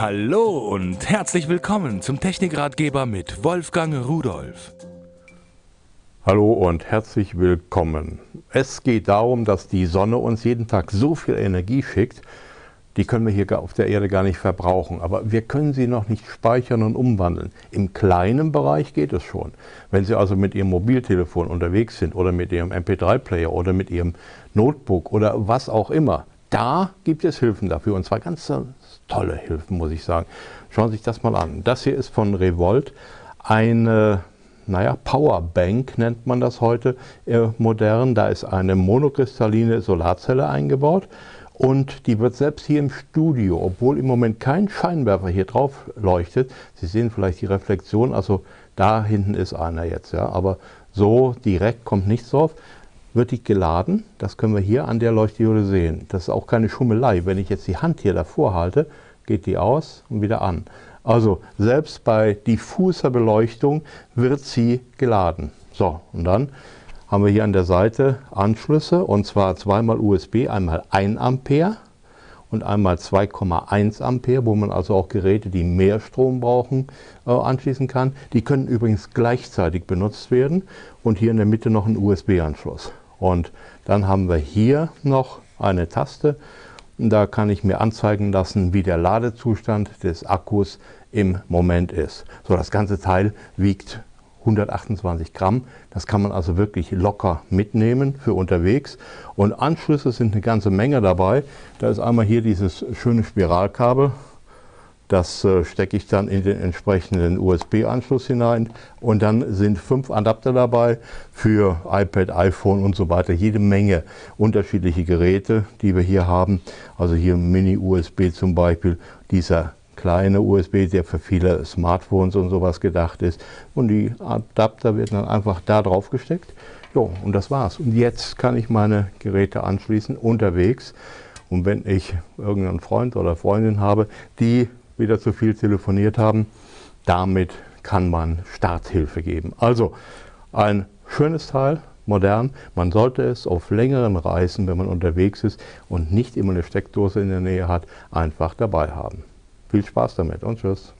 Hallo und herzlich willkommen zum Technikratgeber mit Wolfgang Rudolf. Hallo und herzlich willkommen. Es geht darum, dass die Sonne uns jeden Tag so viel Energie schickt, die können wir hier auf der Erde gar nicht verbrauchen. Aber wir können sie noch nicht speichern und umwandeln. Im kleinen Bereich geht es schon. Wenn Sie also mit Ihrem Mobiltelefon unterwegs sind oder mit Ihrem MP3-Player oder mit Ihrem Notebook oder was auch immer, da gibt es Hilfen dafür und zwar ganz tolle Hilfen, muss ich sagen. Schauen Sie sich das mal an. Das hier ist von Revolt eine naja, Powerbank nennt man das heute äh, modern. Da ist eine monokristalline Solarzelle eingebaut und die wird selbst hier im Studio, obwohl im Moment kein Scheinwerfer hier drauf leuchtet, Sie sehen vielleicht die Reflexion, also da hinten ist einer jetzt, ja, aber so direkt kommt nichts drauf wird die geladen. Das können wir hier an der Leuchtdiode sehen. Das ist auch keine Schummelei. Wenn ich jetzt die Hand hier davor halte, geht die aus und wieder an. Also selbst bei diffuser Beleuchtung wird sie geladen. So, und dann haben wir hier an der Seite Anschlüsse und zwar zweimal USB, einmal 1 Ampere und einmal 2,1 Ampere, wo man also auch Geräte, die mehr Strom brauchen, äh, anschließen kann. Die können übrigens gleichzeitig benutzt werden und hier in der Mitte noch ein USB-Anschluss. Und dann haben wir hier noch eine Taste. Da kann ich mir anzeigen lassen, wie der Ladezustand des Akkus im Moment ist. So, das ganze Teil wiegt 128 Gramm. Das kann man also wirklich locker mitnehmen für unterwegs. Und Anschlüsse sind eine ganze Menge dabei. Da ist einmal hier dieses schöne Spiralkabel. Das äh, stecke ich dann in den entsprechenden USB-Anschluss hinein und dann sind fünf Adapter dabei für iPad, iPhone und so weiter. Jede Menge unterschiedliche Geräte, die wir hier haben. Also hier Mini-USB zum Beispiel, dieser kleine USB, der für viele Smartphones und sowas gedacht ist. Und die Adapter werden dann einfach da drauf gesteckt. Jo, und das war's. Und jetzt kann ich meine Geräte anschließen unterwegs. Und wenn ich irgendeinen Freund oder Freundin habe, die wieder zu viel telefoniert haben. Damit kann man Starthilfe geben. Also ein schönes Teil, modern. Man sollte es auf längeren Reisen, wenn man unterwegs ist und nicht immer eine Steckdose in der Nähe hat, einfach dabei haben. Viel Spaß damit und tschüss.